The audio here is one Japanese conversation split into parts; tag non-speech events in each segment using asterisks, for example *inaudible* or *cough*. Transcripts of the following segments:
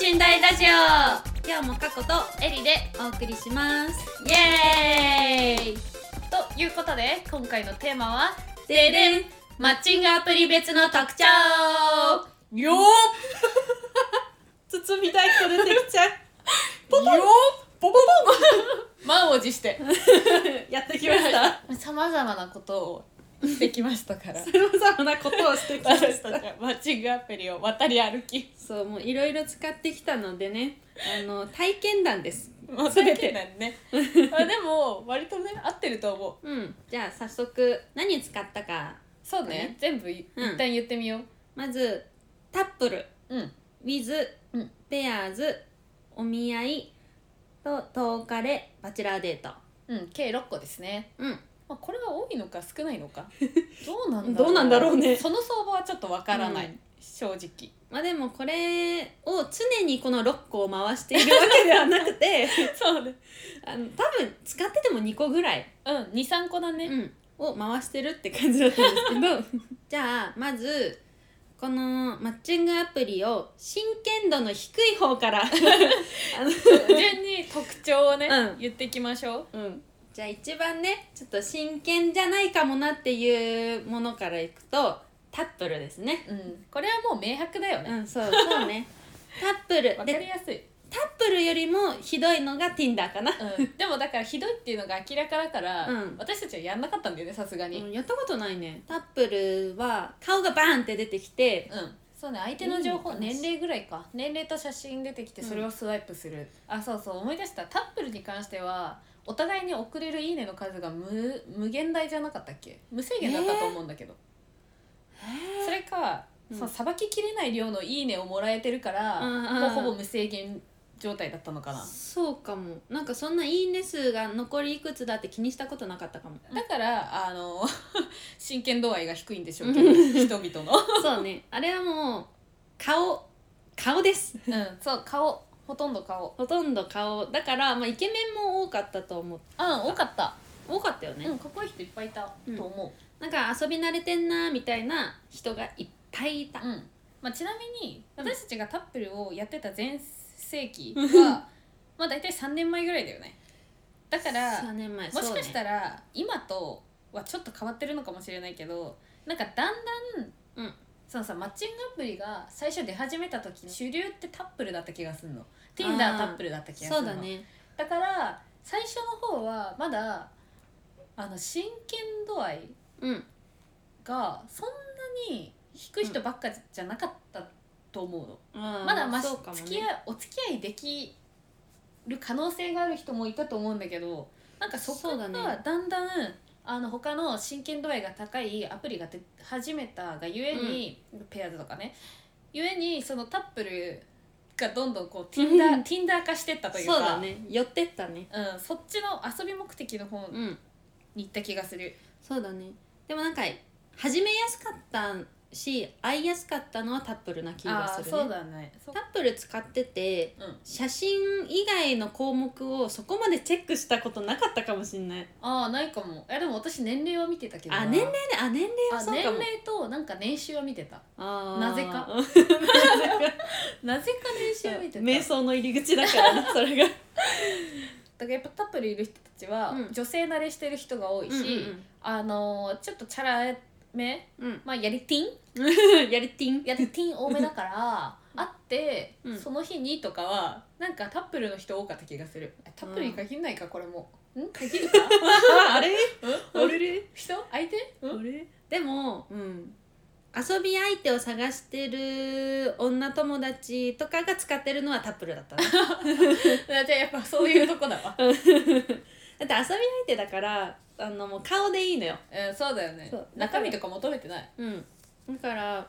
寝台ラジオ。今日も過去とエリでお送りします。イエーイ。ということで今回のテーマはででん。マッチングアプリ別の特徴。よー *laughs* 包みたいっ子出てきちゃう。*laughs* ポポン。よポポポ *laughs* 満を持して。ンやってきました。さまざまなことをしてきましたから。さまざまなことをしてきまし私た。*laughs* マッチングアプリを渡り歩き。そうもういろいろ使ってきたのでね。あの体験談です。もう全て全て。なんねあでも割とね合ってると思う。うん。じゃあ早速何使ったか。そうね。全部いうん。一旦言ってみよう。まずタップル。うん。ウィズ、うん。ペアーズお見合いとトーカレバチェラーデート。うん。計6個ですね。うんまあ、これは多いのか少ないのか。*laughs* どうなんだろうどうなんだろうね。その相場はちょっとわからない、うん。正直。まあでもこれを常にこの6個を回しているわけではなくて *laughs* そうね。あの多分使ってても2個ぐらい、うん23個だね、うん、を回してるって感じだったんですけど。*laughs* じゃあまずこのマッチングアプリを真剣度の低い方から。あの順に特徴をね、うん。言っていきましょう。うん、じゃあ一番ねちょっと真剣じゃないかもなっていうものからいくとタップルですね。うん。これはもう明白だよね、うん、そうそうね。*laughs* タップル。わかでりやすい、タップルよりもひどいのが Tinder かな。うん、でもだからひどいっていうのが明らかだから、うん。私たちはやんなかったんだよねさすがに。うんやったことないね。タップルは顔がバーンって出てきて、うん。そうね相手の情報いいのかな年齢ぐらいか。年齢と写真出てきてそれをスワイプする、あそうそう。思い出した。タップルに関してはお互いに送れる「いいね」の数が無無限大じゃなかったっけ？無制限だったと思うんだけど、それか、うん。そうさばききれない量の「いいね」をもらえてるから、もうほぼ無制限状態だったのかな、そうかも。なんかそんないいね数が残りいくつだって気にしたことなかったかも。だからあの *laughs* 真剣度合いが低いんでしょうけど人々の。*laughs* そうね。あれはもう顔顔です。うん。そう顔ほとんど顔。ほとんど顔。だからまあイケメンも多かったと思う。うん多かった、多かったよね。うんかっこいい人いっぱいいたと思う、なんか遊び慣れてんなみたいな人がいっぱいいた。うん。まあ、ちなみにうん。私たちがタップルをやってた全盛期は *laughs* まあ大体3年前ぐらいだよね。だから3年前もしかしたら、ら今とはちょっと変わってるのかもしれないけどなんかだんだん、うんそのさマッチングアプリが最初出始めた時主流ってタップルだった気がするの。Tinder タップルだった気がするの。だね。だから最初の方はまだあの真剣度合いうん。がそんなに低い人ばっかじゃなかったと思うの、ままだましね。付き合いお付き合いできる可能性がある人もいたと思うんだけどなんかそこがだんだんあの他の真剣度合いが高いアプリが出始めたがゆえに、ペアーズとかね。ゆえにそのタップルがどんどんこう Tinder, Tinder 化してったというか。そうだね。寄ってったね。うん、そっちの遊び目的の方うん。に行った気がする。そうだね。でもなんか始めやすかったし会いやすかったのはタップルな気があするね。あそうだね。タップル使っててうん、写真以外の項目をそこまでチェックしたことなかったかもしんない。ああないかも。えでも私年齢は見てたけどな。あ年齢ね。あ年齢はあそうかも。年齢となんか年収は見てた。あー。なぜか。*laughs* *laughs* なぜか年収は見てた。瞑想の入り口だからな *laughs* それが。だからやっぱタップルいる人たちは、うん。女性慣れしてる人が多いし、あのーちょっとチャラめ？うん。うんまあやりティンうん？*laughs* やりてん。やりティン多めだから会って、うん。その日にとかはなんかタップルの人多かった気がする。タップルに限んないかこれも。ん？限るか？*laughs* あれ？うん？あれれ人？相手？あれでも、うん、遊び相手を探してる女友達とかが使ってるのはタップルだったね。*laughs* じゃあやっぱそういうとこだわ。だって遊び相手だからあのもう顔でいいのよ、うんそうだよね。そう中身とか求めてない？うん、だから、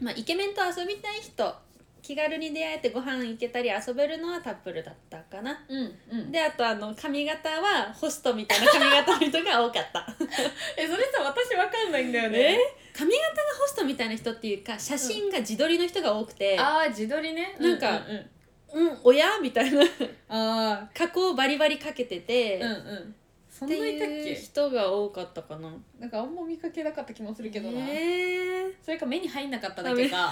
まあ、イケメンと遊びたい人気軽に出会えてご飯行けたり遊べるのはタップルだったかな。うんうん。であとあの髪型はホストみたいな髪型の人が多かった。*laughs* えそれさ私わかんないんだよえ？髪型がホストみたいな人っていうか写真が自撮りの人が多くて、ああ自撮りね。なんかうんうんみたいな。あ加工をバリバリかけてて、あうんうんそんないたっけ？人が多かったかな。なんかあんま見かけなかった気もするけどな、へえそれか目に入んなかっただけか。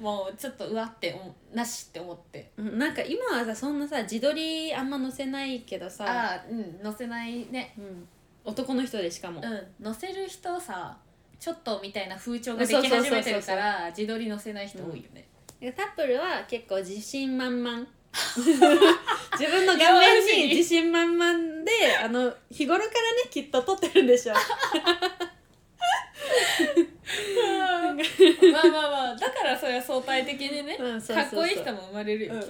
もうちょっとうわって思なしって思って。うんなんか今はさそんなさ自撮りあんま載せないけどさ、ああうん載せないね。うん、男の人でしかも、うん。載せる人さちょっとみたいな風潮ができ始めてるから自撮り載せない人多いよね、でタップルは結構自信満々 *laughs* 自分の顔面に自信満々であの日頃からねきっと撮ってるんでしょ *laughs* まあまあまあだからそれは相対的にね、うんそうそうそう。かっこいい人も生まれるよ、うん。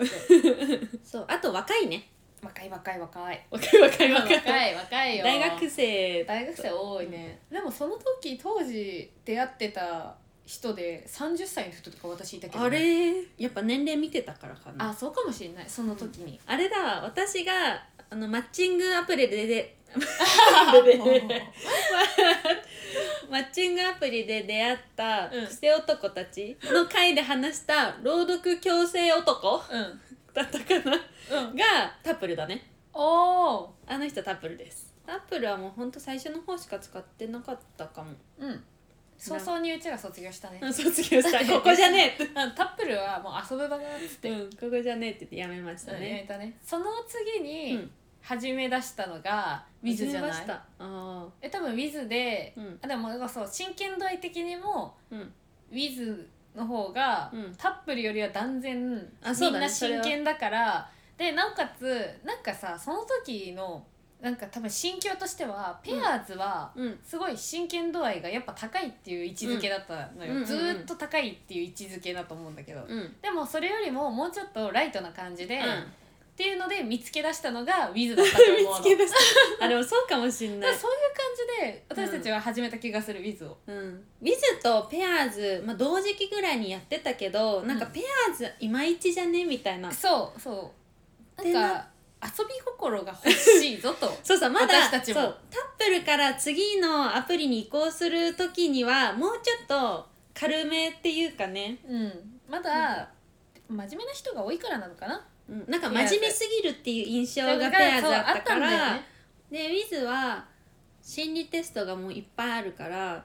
そうあと若いね。若い若い若い。若い若い若若いい若いよ。大学生大学生多いね、でもその時当時出会ってた人で30歳の人とか私いたけどね、あれやっぱ年齢見てたからかな。あそうかもしれない。その時に、あれだわ私があのマッチングアプリでで *laughs* マッチングアプリで出会ったうん。クセ男たちの回で話した朗読強制男うん。だったかな。うん。がタップルだね。おおあの人タップルです。タップルはもうほんと最初の方しか使ってなかったかも。うん早々にうちら卒業したね。うん卒業した。*laughs* ここじゃねえって。うんタップルはもう遊ぶ場だっつって、うんここじゃねえって言ってやめましたうんやめねたね。その次うにん。始め出したのが Wiz じゃない？始めました。あえ多分 Wiz で、うん。あでもなんかそう真剣度合い的にもーうん。Wiz の方が、うん。タップルよりは断然あそうだね。みんな真剣だから。でなおかつなんかさその時のなんか多分心境としてはペアーズはうん。すごい真剣度合いがやっぱ高いっていう位置づけだったのよ、うんうんうん。うんずーっと高いっていう位置づけだと思うんだけど、うん。でもそれよりももうちょっとライトな感じで、っうん。ていうので見つけ出したのが Wiz だったと思うの。*laughs* 見つけ出した。*laughs* あでもそうかもしんない。そういう感じで私たちは始めた気がする Wiz を。うん、ウィズとペアーズ、まあ、同時期ぐらいにやってたけどなんかうんペアーズいまいちじゃね？みたいな、そうそう。でなんか遊び心が欲しいぞと。*laughs* そうそうまだ私たちも。そう。タップルから次のアプリに移行する時にはもうちょっと軽めっていうかね、うん。まだ真面目な人が多いからなのかな。うん、なんか真面目すぎるっていう印象がペアーズそうだったから、ね。でウィズは心理テストがもういっぱいあるから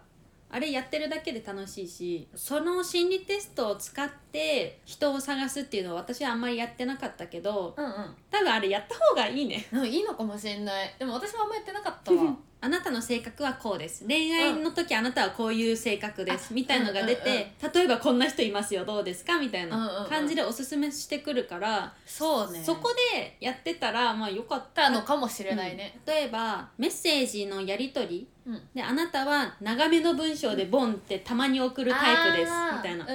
あれやってるだけで楽しいしその心理テストを使って人を探すっていうのは私はあんまりやってなかったけどうんうん。多分あれやった方がいいね。うんいいのかもしれない。でも私もあんまやってなかったわ *laughs* あなたの性格はこうです恋愛の時あなたはこういう性格ですみたいのが出て、例えばこんな人いますよ。どうですか？みたいなん感じでおすすめしてくるから、そうね。そこでやってたらまあよかった。たのかもしれないね、例えばメッセージのやり取りうん。であなたは長めの文章でボンってたまに送るタイプです。みたいな。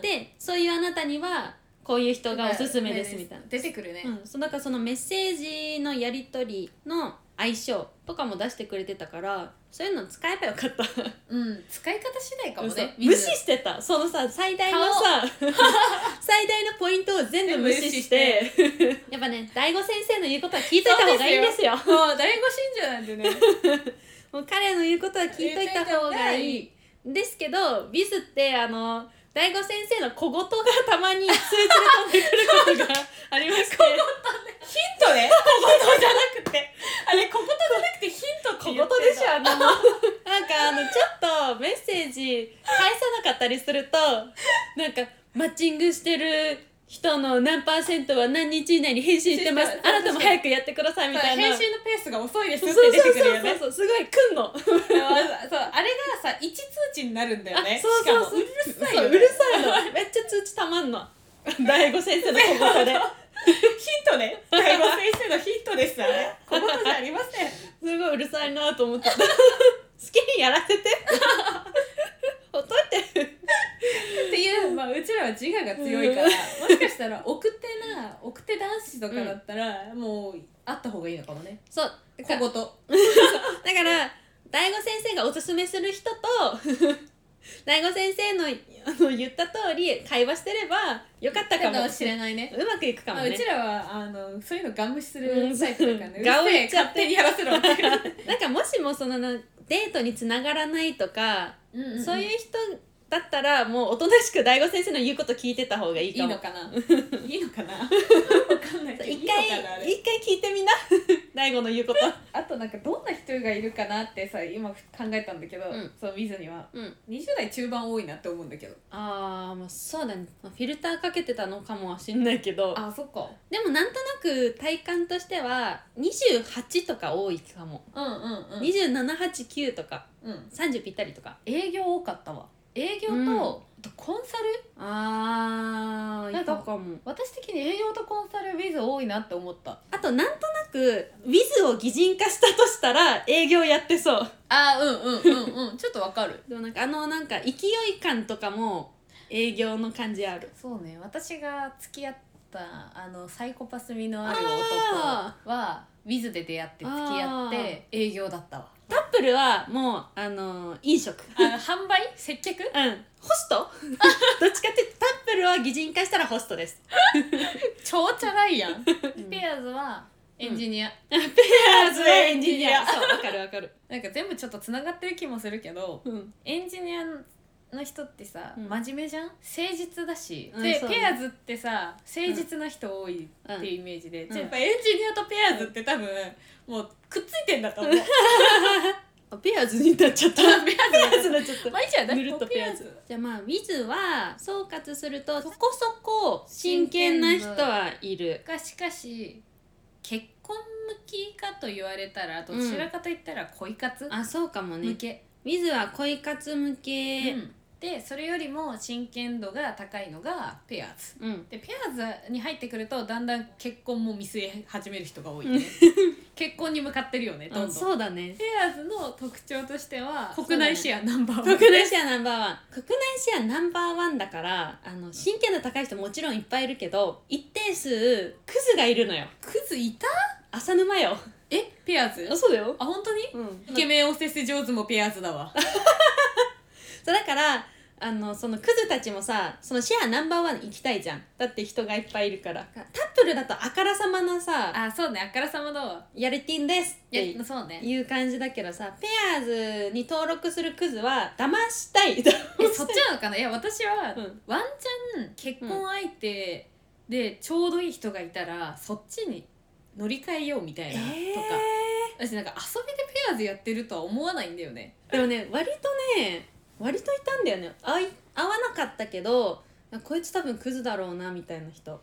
でそういうあなたにはこういう人がおすすめです。みたいな。出てくるね、うん、そうだからそのメッセージのやり取りの相性とかも出してくれてたからそういうの使えばよかった。うん、使い方次第かもね無視してた。そのさ最大のさ *laughs* 最大のポイントを全部無視して。*laughs* やっぱね大悟先生の言うことは聞いといた方がいいんですよ。もう大悟信者なんでね。*laughs* もう彼の言うことは聞いといた方がいい。ですけどビズってあの大悟先生の小言がたまに通知で飛んでくることがありまして。ヒントね。小言じゃなくて。あれ小言じゃなくてヒントって小言って言でしょあんなのなんかあのちょっとメッセージ返さなかったりするとなんかマッチングしてる人の何パーセントは何日以内に返信してます。そうあなたも早くやってくださいみたいな。返信のペースが遅いですそうってそうそう。出てくるよね。そうそうすごい来んの。そうあれがさ一通知になるんだよね。あそうそうそう。うるさいそうよ、ね、うるさいの。めっちゃ通知たまんの。大悟先生の小言で。ヒントね。大悟先生のヒントですあれ小言じゃありません。*laughs* すごいうるさいなと思ってた。*laughs* 好きにやらせてほっといてっていう、まあ、うちらは自我が強いから、もしかしたら奥手な *laughs* 奥手男子とかだったら、もうあった方がいいのかもね。そう。だから小言だから大悟先生がおすすめする人と *laughs* 大悟先生のあの言った通り会話してればよかったかも。かもしれないね。うまくいくかもまあ、うねちらはあのそういうのガン無視すうん。るタイプだからね、ガンうるせえ言っちゃって勝手にやらせろって *laughs* なんかもしもそのなデートにつながらないとか、うんうんうん。そういう人だったらもうおとなしく大悟先生の言うこと聞いてた方がいいかも。いいのかな？*laughs* いいのかな？*laughs* わかんないけどいいの一回かな？あれ一回聞いてみな。*laughs* 大悟の言うこと。あとなんかどんな人がいるかなってさ今考えたんだけど、うん。そう見ずには。うん。20代中盤多いなって思うんだけど。ああまあそうだね。まあフィルターかけてたのかもしんないけど。あそっか。でもなんとなく体感としては28とか多いかも、うんうんうん。2789とか。うん。30ぴったりとか。営業多かったわ営業と、うん。あとコンサル？あーなんかかも。私的に営業とコンサルウィズ多いなって思った。あとなんとなくウィズを擬人化したとしたら営業やってそう。あうんうんうんうん。*laughs* ちょっとわかる。でもなんかあのなんか勢い感とかも営業の感じある。そうね。私が付き合ったあのサイコパス味のあるあ男はウィズで出会って付き合って営業だったわタップルはもうあの飲食。あの販売？接客？うん。ホスト？*laughs* どっちかっていうとタップルは擬人化したらホストです。超チャラいやん。ん。ペアーズはエンジニア、ペアーズエンジニア。そうわかるわかる。なんか全部ちょっとつながってる気もするけどうん。エンジニアの人ってさ、うん。真面目じゃん？誠実だし、うんで、そうね。ペアーズってさ誠実な人多いっていうイメージで、うん。やっぱエンジニアとペアーズって多分もうくっついてんだと思う。*laughs* あペアーズになっちゃった。*laughs* アーズになっちゃった。まあいいじゃんぬるっとペアーズ。じゃあまあウィズは総括するとそこそこ真剣な人はいる。がしかし結婚向きかと言われたらどちらかと言ったら恋活あそうかもね。向け、ウィズは恋活向け。うんでそれよりも真剣度が高いのがペアーズ。うん。でペアーズに入ってくるとだんだん結婚も見据え始める人が多いね。*laughs* 結婚に向かってるよねどんどあん。そうだね。ペアーズの特徴としては国内シェアナンバーワン。国内シェアナンバーワン。国内シェアナンバーワンだからあの真剣度高い人もちろんいっぱいいるけど一定数クズがいるのよ。クズいた？浅沼よ。えペアーズ？そうだよ。あ本当に？うん。イケメンおせせ上手もペアーズだわ *laughs* そうだからあのそのクズたちもさそのシェアナンバーワン行きたいじゃん。だって人がいっぱいいるから。タップルだとあからさまなさあそうねあからさまだわ「やれてんです」っいてやそうね。いう感じだけどさペアーズに登録するクズは騙したいえそっちなのかな？いや私は、うん。ワンチャン結婚相手でちょうどいい人がいたら、そっちに乗り換えようみたいな、とか。私なんか遊びでペアーズやってるとは思わないんだよね。でもね割とね割といたんだよね。合い合わなかったけどこいつ多分クズだろうなみたいな人。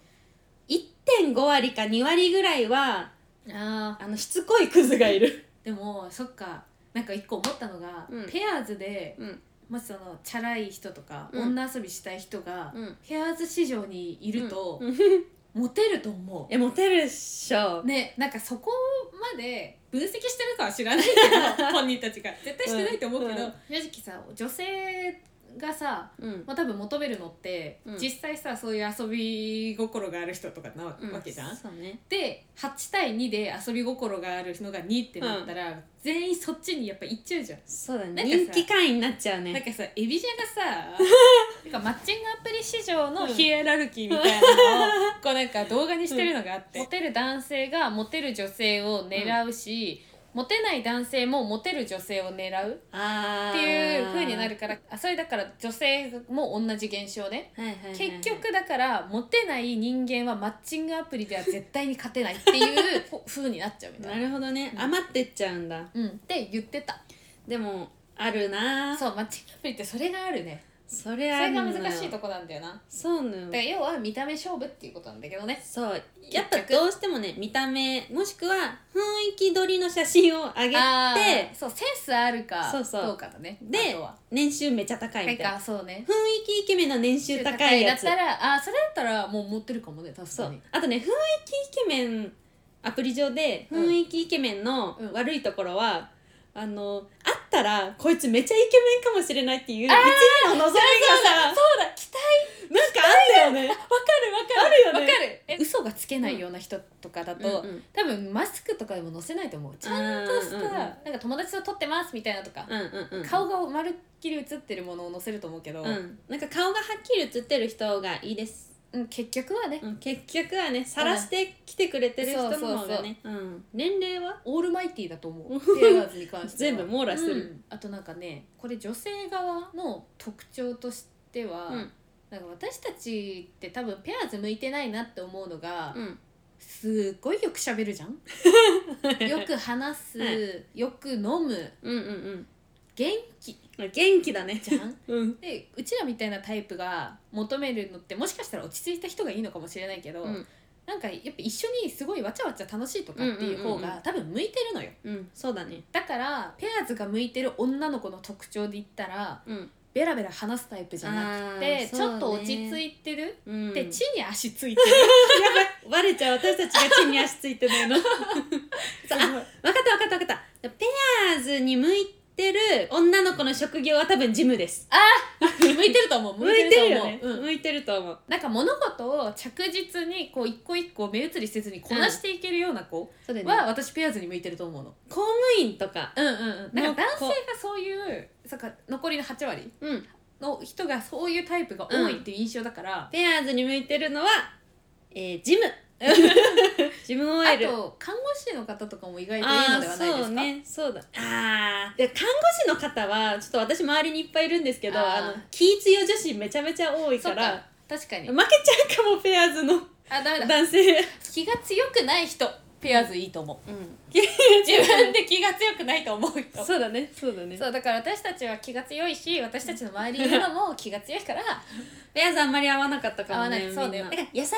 1.5割か2割ぐらいはああのしつこいクズがいる。でもそっか。なんか一個思ったのが、うん。ペアーズでうん。もしそのチャラい人とか、うん。女遊びしたい人が、うん。ペアーズ市場にいると、うん。モテると思えモテるっしょ。うねなんかそこまで分析してるかは知らないけど *laughs* 本人たちが。絶対してないと思うけど、うん。うん。正直さ女性がさうん。まあ、多分求めるのって、うん。実際さそういう遊び心がある人とかなわけじゃん、そうね。で8対2で遊び心があるのが2ってなったら、全員そっちにやっぱ行っちゃうじゃん、そうだね。なんかさ人気会員になっちゃうね。なんかさエビジャがさ *laughs* なんかマッチングアプリ市場のヒエラルキーみたいなのを、こうなんか動画にしてるのがあって、モテる男性がモテる女性を狙うし、モテない男性もモテる女性を狙うっていう風になるからあそれだから女性も同じ現象ね。はいはいはいはい。結局だからモテない人間はマッチングアプリでは絶対に勝てないっていう *laughs* 風になっちゃうみたいな。なるほどね。うん。余ってっちゃうんだ。うん、って言ってた。でもあるなそうマッチングアプリってそれがあるねそれそれがあるのよ。難しいとこなんだよな。だそうなの。から要は見た目勝負っていうことなんだけどね。そう。やっぱどうしてもね見た目もしくは雰囲気撮りの写真を上げあてーそうセンスあるかそうそう。どうかだねであとは。年収めちゃ高いみたいな。かそうね。雰囲気イケメンの年収高いやつ。だったらあそれだったらもう持ってるかもね確そう。あとね雰囲気イケメンアプリ上でうん。雰囲気イケメンのうん。悪いところは、あの会ったらこいつめっちゃイケメンかもしれないっていう一時の望みがさ。そうだ期待なんかあんだよね。わかるわかる。あるよね。わかる。え嘘がつけないような人とかだと、うんうん多分マスクとかでも載せないと思う。ちゃんとした、うんうんうん。なんか友達と撮ってますみたいなとか、うんうんうん。顔がまるっきり写ってるものを載せると思うけど、うん。なんか顔がはっきり写ってる人がいいですうん、結局はね。うん、結局はね晒してきてくれてる人の方がね。うん。年齢は？オールマイティーだと思う。*laughs* ペアーズに関しては。全部網羅する。うん。あとなんかねこれ女性側の特徴としては、うん。なんか私たちって多分ペアーズ向いてないなって思うのが、うん。すっごいよく喋るじゃん。*laughs* よく話す、はよく飲む。うんうん元気。うん元気だね。じゃん。*laughs* うん。でうちらみたいなタイプが求めるのってもしかしたら落ち着いた人がいいのかもしれないけど、うん。なんかやっぱ一緒にすごいわちゃわちゃ楽しいとかっていう方うんうんうんうん。が多分向いてるのよ。うんそうだね。だからペアーズが向いてる女の子の特徴で言ったらうん。ベラベラ話すタイプじゃなくあて、ーちょっと落ち着いてる、うんで地に足ついてる。*laughs* やばい。バレちゃう。私たちが地に足ついてないの *laughs* 分かった分かった分かった。ペアーズに向いてる女の子の職業は多分ジムです。向いてると思う。向いてるよと思う。ん。向いてると思う。なんか物事を着実にこう一個一個目移りせずにこなしていけるような子そうだよは私ペアーズに向いてると思うの。公務員とか。うんうんうん。なんか男性のがそういうそうか残りの8割うん。の人がそういうタイプが多いっていう印象だから、ペアーズに向いてるのは、えー、ジム *laughs* ジムあ OL と看護師の方とかも意外といいのではないですか？そうね。そうだ。あー。で看護師の方はちょっと私周りにいっぱいいるんですけどあの気強女子めちゃめちゃ多いからか。確かに。負けちゃうかもペアーズのあダメだ。男性。気が強くない人ペアーズいいと思う。うん。*laughs* 自分で気が強くないと思う人。そうだね。そうだね。そうだから私たちは気が強いし私たちの周りにいるのも気が強いから *laughs* ペアーズあんまり合わなかったかも合わなねい。そうだよ。優し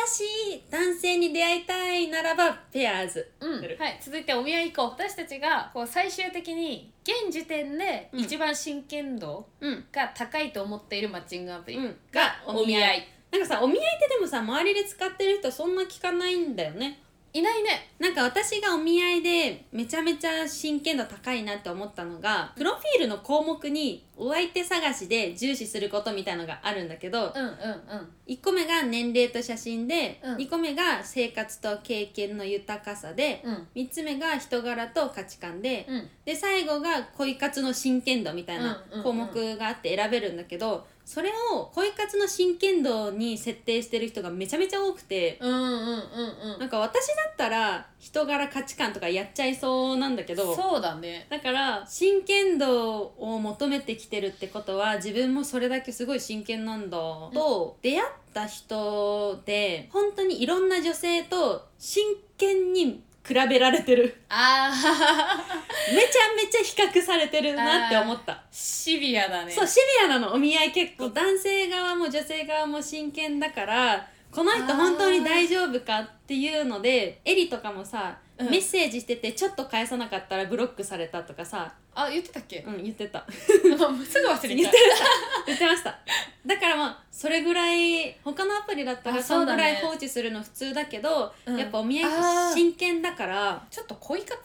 い男性に出会いたいならばペアーズ。うん。はい、続いてお見合い行こう。私たちがこう最終的に現時点でうん。一番真剣度うん。が高いと思っているマッチングアプリうん。がお見合い、なんかさお見合いってでもさ周りで使ってる人そんな聞かないんだよねいないね。なんか私がお見合いでめちゃめちゃ真剣度高いなって思ったのがプロフィールの項目にお相手探しで重視することみたいのがあるんだけどうんうんうん。1個目が年齢と写真で、うん。2個目が生活と経験の豊かさで、うん。3つ目が人柄と価値観で、うん。で最後が恋活の真剣度みたいなうんうんうん。項目があって選べるんだけど、それを恋活の真剣度に設定してる人がめちゃめちゃ多くて、うんうんうんうん。なんか私だったら人柄価値観とかやっちゃいそうなんだけどそうだね。だから真剣度を求めてきてるってことは自分もそれだけすごい真剣なんだと、出会った人で本当にいろんな女性と真剣に比べられてる。あー。めちゃめちゃ比較されてるなって思った、シビアだね。そうシビアなの。お見合い結構。男性側も女性側も真剣だからこの人本当に大丈夫かっていうのでエリとかもさ、うん。メッセージしててちょっと返さなかったらブロックされたとかさ、あ言ってたっけ、うん、言ってた。すぐ忘れ言っちゃう。てました。言ってました。だからまあそれぐらい他のアプリだったらあそぐそうんだねらい放置するの普通だけど、うん。やっぱお見合い真剣だからちょっと恋活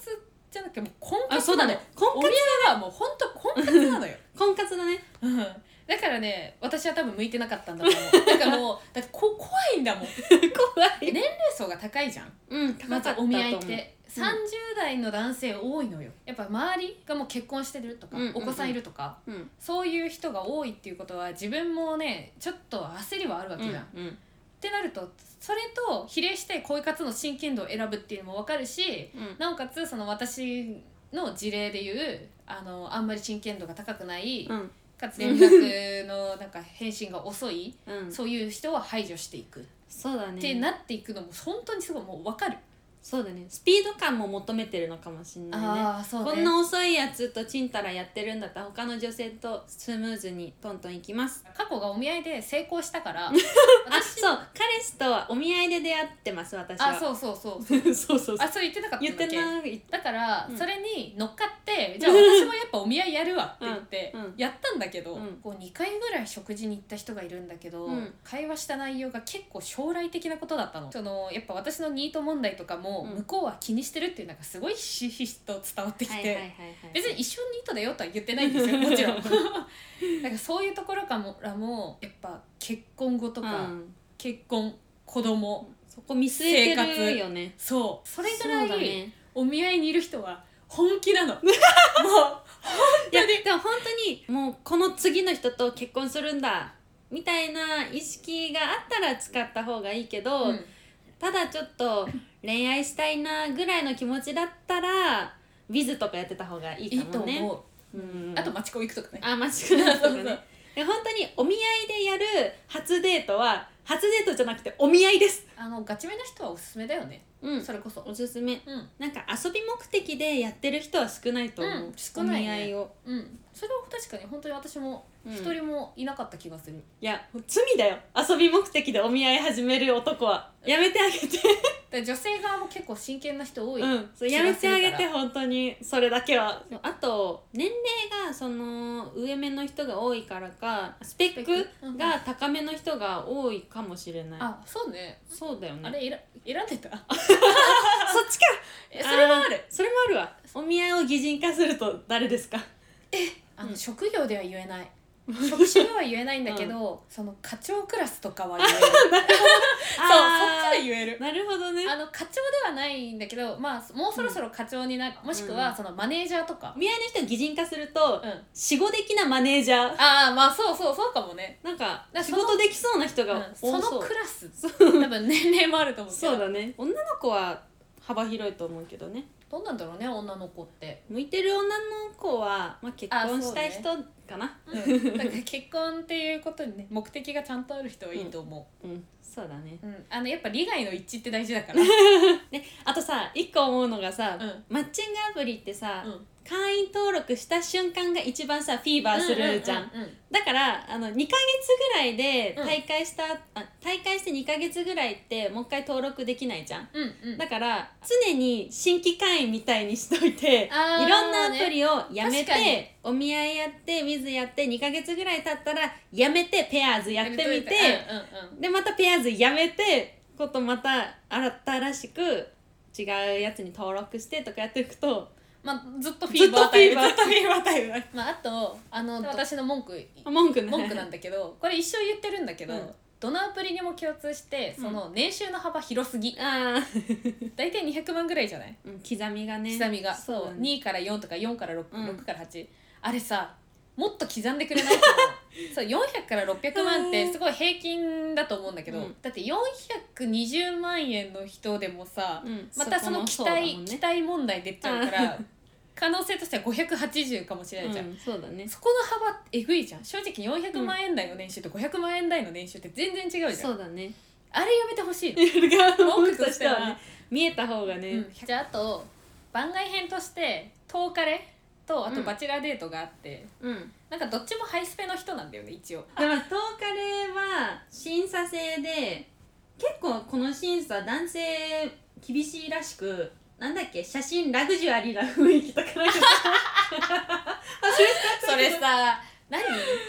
じゃなくてもう婚活あそうだね。婚お見合いはもう本当婚活なのよ。*laughs* 婚活だね。うんだからね私は多分向いてなかったんだと思う。だからもうだってこ怖いんだもん。*laughs* 怖年齢層が高いじゃん。うん高かったと思う。まずお見合いって。うん。30代の男性多いのよ。やっぱ周りがもう結婚してるとか、うんうんうん。お子さんいるとかうん。そういう人が多いっていうことは自分もねちょっと焦りはあるわけじゃん、っうん。てなるとそれと比例して恋活の真剣度を選ぶっていうのも分かるしうん。なおかつその私の事例でいうあのあんまり真剣度が高くない、うんかつ連絡のなんか返信が遅い、うん。そういう人は排除していく、そうだね。ってなっていくのも本当にすごいもう分かる、そうだね。スピード感も求めてるのかもしれないね。あそこんな遅いやつとちんたらやってるんだったら他の女性とスムーズにトントンいきます。*laughs* 過去がお見合いで成功したから。*laughs* あそう。彼氏とはお見合いで出会ってます私は。あそうそうそうそう。*laughs* そうあそう言ってなかったん言ってないだから、うん。それに乗っかってじゃあ私もやっぱお見合いやるわって言って、うん。うん。やったんだけど、うん。こう2回ぐらい食事に行った人がいるんだけど、うん。会話した内容が結構将来的なことだったの。そのやっぱ私のニート問題とかもうん。向こうは気にしてるっていうのがすごいひしひしと伝わってきて、別に一緒にニートだよとは言ってないんですよ *laughs* もちろん。なんかそういうところからもやっぱ結婚後とか、うん。結婚子供そこ見据えてるよね。そう。それぐらい、だね。お見合いにいる人は本気なの。*laughs* もういやでも本当にもうこの次の人と結婚するんだみたいな意識があったら使った方がいいけど、うんただちょっと恋愛したいなぐらいの気持ちだったらウィズとかやってた方がいいいといかもね。思う。うん。あと町子行くとかね。あ間違いないとかね。*laughs* で本当にお見合いでやる初デートは初デートじゃなくてお見合いです。あのガチめな人はおすすめだよね。うん。それこそ。おすすめ。うん。なんか遊び目的でやってる人は少ないと思う、うん。少ないね。お見合いを、うんそれは確かに本当に私もうん。一人もいなかった気がする、いや罪だよ。遊び目的でお見合い始める男は。やめてあげて。で女性側も結構真剣な人多い、うん。そう気やめてあがするからげて本当に。それだけは。あと年齢がその上目の人が多いからかスペックが高めの人が多いかもしれない、あそうね。そうだよね。あれ選選んでた？*laughs* そっちか。えそれもある。ーそれもあるわ。お見合いを擬人化すると誰ですか？あの、うん。職業では言えない。*laughs* 職種では言えないんだけど、その課長クラスとかは言える。*laughs* そうそっちで言える。なるほどね。あの課長ではないんだけどまあもうそろそろ課長になる、もしくはうん。そのマネージャーとか。お、見合いの人を擬人化するとうん、死後的なマネージャー。ああまあそうそうそうかもね、なんかだその仕事できそうな人がうん、そ多そう。のクラス多分年齢もあると思うけど。そうだね。女の子は幅広いと思うけどねどうなんだろうね女の子って、向いてる女の子は、まあ、結婚したい人かな。うん、だから結婚っていうことにね目的がちゃんとある人はいいと思う。ん。そうだね。う、うん。あのやっぱ利害の一致って大事だから、*laughs* ねあとさ一個思うのがさ、うん。マッチングアプリってさ、うん会員登録した瞬間が一番さフィーバーするじゃん,、うんうんうんだからあの2ヶ月ぐらいでうん大会した、あ大会して2ヶ月ぐらいってもう一回登録できないじゃん。うんうん。だから常に新規会員みたいにしといていろんなアプリをやめてお見合いやってウィズやって2ヶ月ぐらい経ったらやめてペアーズやってみて、うんうんうんでまたペアーズやめてことまた新しく違うやつに登録してとかやっていくとまあ、ずっとフィーバータイム。ずっとフィーバータイム。まああとあの私の文句文句ね。文句なんだけどこれ一生言ってるんだけど、うん。どのアプリにも共通してその年収の幅広すぎ、*laughs* 大体200万ぐらいじゃない？うん刻みがね。刻みが。そう。ね2から4とか4から6、うん。6から8あれさもっと刻んでくれないそう *laughs* 400から600万ってすごい平均だと思うんだけど、うん。だって420万円の人でもさ、うん。またその期待、期待問題出ちゃうから可能性としては580かもしれないじゃん、うんそうだね。そこの幅えぐいじゃん。正直400万円台の年収と500万円台の年収って全然違うじゃん、そうだね。あれやめてほしい、文句としては。ね。見えた方がね、うん。じゃああと番外編として10日レ？とあとうん。バチェラーデートがあって、うん。なんかどっちもハイスペの人なんだよね一応。でも東カレーは審査制で結構この審査男性厳しいらしくなんだっけ写真ラグジュアリーな雰囲気とかなんか。*laughs* それさ何？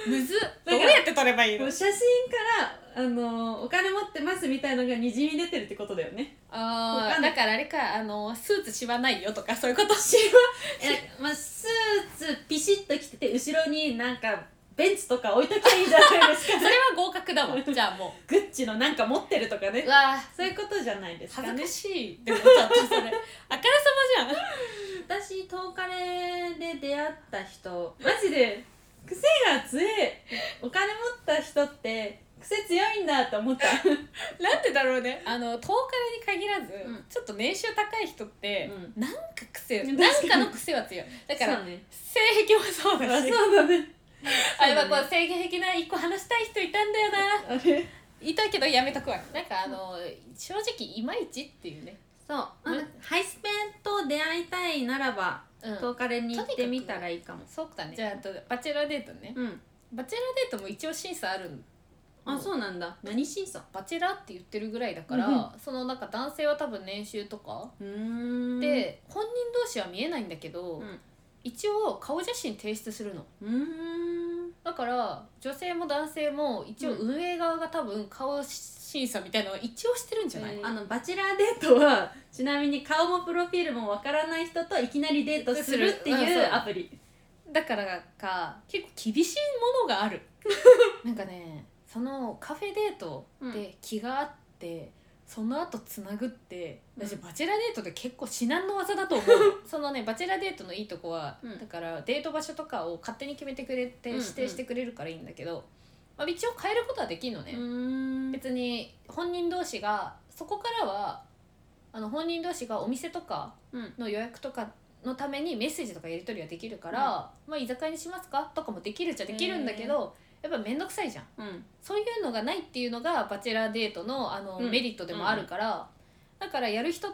むずっ。どうんやって撮ればいいの？写真からあのお金持ってますみたいのがにじみ出てるってことだよね。あわかんないーだからあれかあのスーツしわないよとかそういうこと。え、まあ、スーツピシッと着てて後ろになんかベンツとか置いときゃいいじゃないですか。*laughs* それは合格だわ。*laughs* じゃあもグッチのなんか持ってるとかね。ううわー。そういうことじゃないですかね恥ずかしい。でもちょっとそれあからさまじゃん。*laughs* 私東カレで出会った人。マジで癖が強い。お金持った人って癖強いんだって思った。*laughs* なんでだろうね。あの10日に限らず、うん。ちょっと年収高い人って、うなんか癖 *laughs* なんかの癖は強い。だからね。性癖もそうだし。そうだね。*laughs* あれはこそうう性癖な一個話したい人いたんだよな。あれ？言いたいけどやめとくわなんかあの正直いまいちっていうね。そう。なんかハイスペと出会いたいならばうん。東カレに行ってみたらいいかも。そうだね。じゃああとバチェラーデートね、うん。バチェラーデートも一応審査あるんあそうなんだ。何審査？バチェラーって言ってるぐらいだから、うんそのなんか男性は多分年収とか、うーん。で本人同士は見えないんだけど、うん。一応顔写真提出するの。うーん。だから女性も男性も一応運営側が多分顔審査みたいなのは一応してるんじゃない、あのバチェラーデートはちなみに顔もプロフィールもわからない人といきなりデートするっていするうんそうう。アプリ。だからか結構厳しいものがある。*laughs* なんかねそのカフェデートで気があって、その後つなぐって私うん。バチェラデートで結構至難の技だと思う。*laughs* そのねバチェラデートのいいとこは、うん。だからデート場所とかを勝手に決めてくれてうんうん。指定してくれるからいいんだけど、まあ、一応変えることはできるのね、うん。別に本人同士がそこからはあの本人同士がお店とかうん。の予約とかのためにメッセージとかやり取りはできるから、まあ居酒屋にしますか？とかもできるっちゃできるんだけどやっぱ面倒くさいじゃん。うん。そういうのがないっていうのがバチェラーデートのあの、うん。メリットでもあるから、だからやる人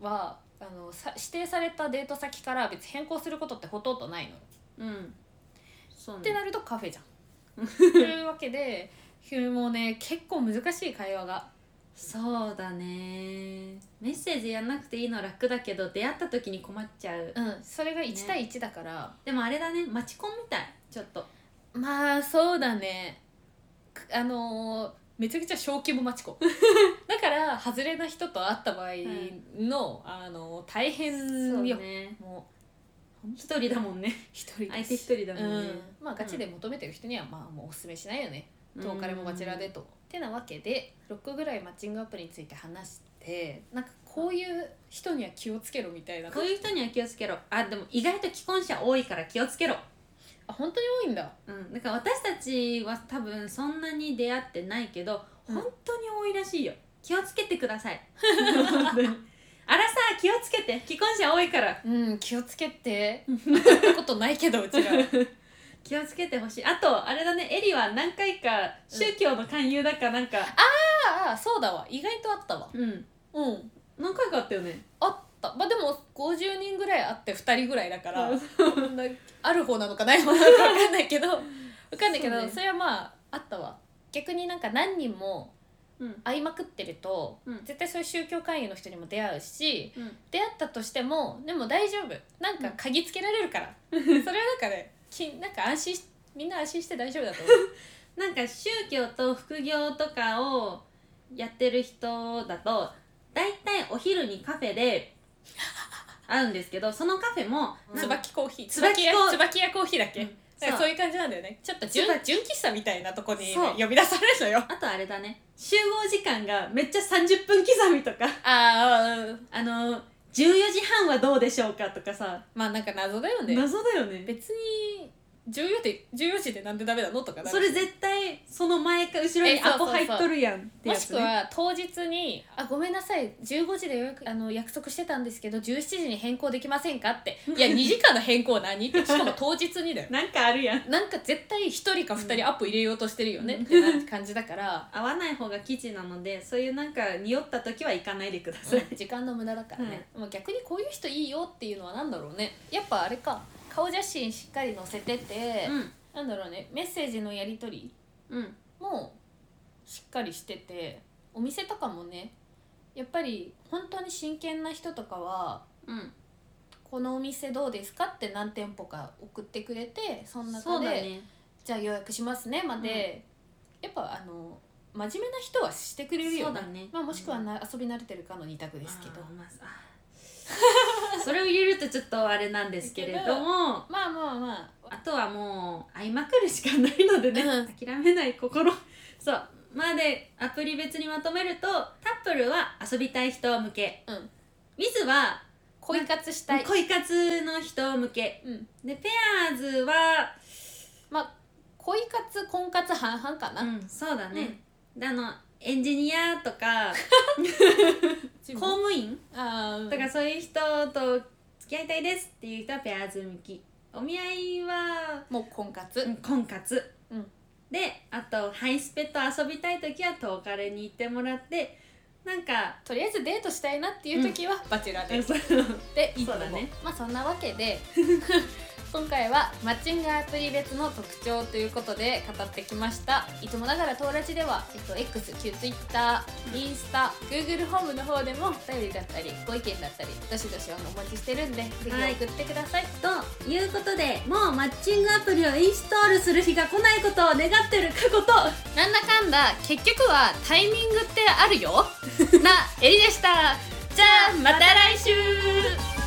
はあのさ指定されたデート先から別に変更することってほとんどないの。うん。そうてなるとカフェじゃん。*laughs* というわけでもうね結構難しい会話が。そうだね。メッセージやんなくていいの楽だけど出会った時に困っちゃう。うん、それが1対1だから、でもあれだね。マチコンみたい。ちょっとまあそうだね。くあのーめちゃくちゃ小規模マチコだから外れな人と会った場合の、あのー大変よ、そうね。も一人だもんね。う一人相手一人だもんね、うん、まあガチで求めてる人にはまあもうおすすめしないよね。トーカレもバチェラーデートてなわけで6ぐらいマッチングアプリについて話してなんかこういう人には気をつけろみたいな。こういう人には気をつけろ。あでも意外と既婚者多いから気をつけろあ本当に多いんだ。うん。だから私たちは多分そんなに出会ってないけどうん。本当に多いらしいよ。気をつけてください。*laughs* あらさ気をつけて。既婚者多いから。うん気をつけて。会ったことないけどうちら気をつけてほしい。あとあれだね。エリは何回か宗教の勧誘だかなんか。ああそうだわ。意外とあったわ。うん。うん。何回かあったよね。あった。まあでも50人ぐらいあって2人ぐらいだからある方なのかない方なのか分かんないけど分かんないけどそ,、そうね。れはまああったわ。逆になんか何人もうん。会いまくってると、うん。絶対そういう宗教会員の人にも出会うしうん。出会ったとしてもでも大丈夫。なんか鍵つけられるから、*laughs* それはなんかねきなんか安心しみんな安心して大丈夫だと思う。*laughs* なんか宗教と副業とかをやってる人だと大体お昼にカフェで *laughs* 会うんですけどそのカフェも椿コーヒー。椿屋椿屋コーヒーだっけ、うん。そう。そういう感じなんだよね。ちょっと純椿。純喫茶みたいなとこに、ね呼び出されるのよ。あとあれだね。集合時間がめっちゃ30分刻みとかあああの14時半はどうでしょうかとかさ、まあなんか謎だよね。謎だよね。別に14で14時でなんでダメなの？とかそれ絶対その前か後ろにアポ入っとるやんってもしくやつねは当日に「あごめんなさい15時であの約束してたんですけど17時に変更できませんか?」って「*laughs* いや2時間の変更何?」って。しかも当日にだよ。*laughs* なんかあるやん。なんか絶対1人か2人アップ入れようとしてるよね。うん。ってな感じだから、合わない方が基地なのでそういうなんか匂った時は行かないでください、時間の無駄だからね、まあ逆にこういう人いいよっていうのは何だろうね。やっぱあれか顔写真しっかり載せてて、うん。なんだろうねメッセージのやり取りうん。もしっかりしててお店とかもねやっぱり本当に真剣な人とかはうん。このお店どうですかって何店舗か送ってくれてその中で、ね。じゃあ予約しますねまで、やっぱあの真面目な人はしてくれるよね。ね。まあ、もしくはな、遊び慣れてるかの二択ですけど。あ *laughs* それを入れるとちょっとあれなんですけれどもまあまあまああとはもう会いまくるしかないのでね、うん。諦めない心。*laughs* そう。まあでアプリ別にまとめるとタップルは遊びたい人向け。うん。ウィズは恋活したい、恋活の人向け。うん、でペアーズはまあ恋活婚活半々かな、うんそうだね、であのエンジニアとか *laughs* 公務員？あーとかそういう人と付き合いたいですっていう人はペアーズ向きお見合いはもう婚活、うん婚活、うん。であとハイスペと遊びたい時はトーカレに行ってもらってなんかとりあえずデートしたいなっていう時はバチェラーで、そう。でいいと思う。そうだね。まあそんなわけで *laughs* 今回はマッチングアプリ別の特徴ということで語ってきました。いつもながらトーラジでは、えっと、X 旧 Twitter インスタ Google ホームの方でもお便りだったりご意見だったりどしどしお待ちしてるんでぜひはい。送ってください、ということでもうマッチングアプリをインストールする日が来ないことを願ってる過去と。なんだかんだ結局はタイミングってあるよ？なエリでした。*laughs* じゃあまた来週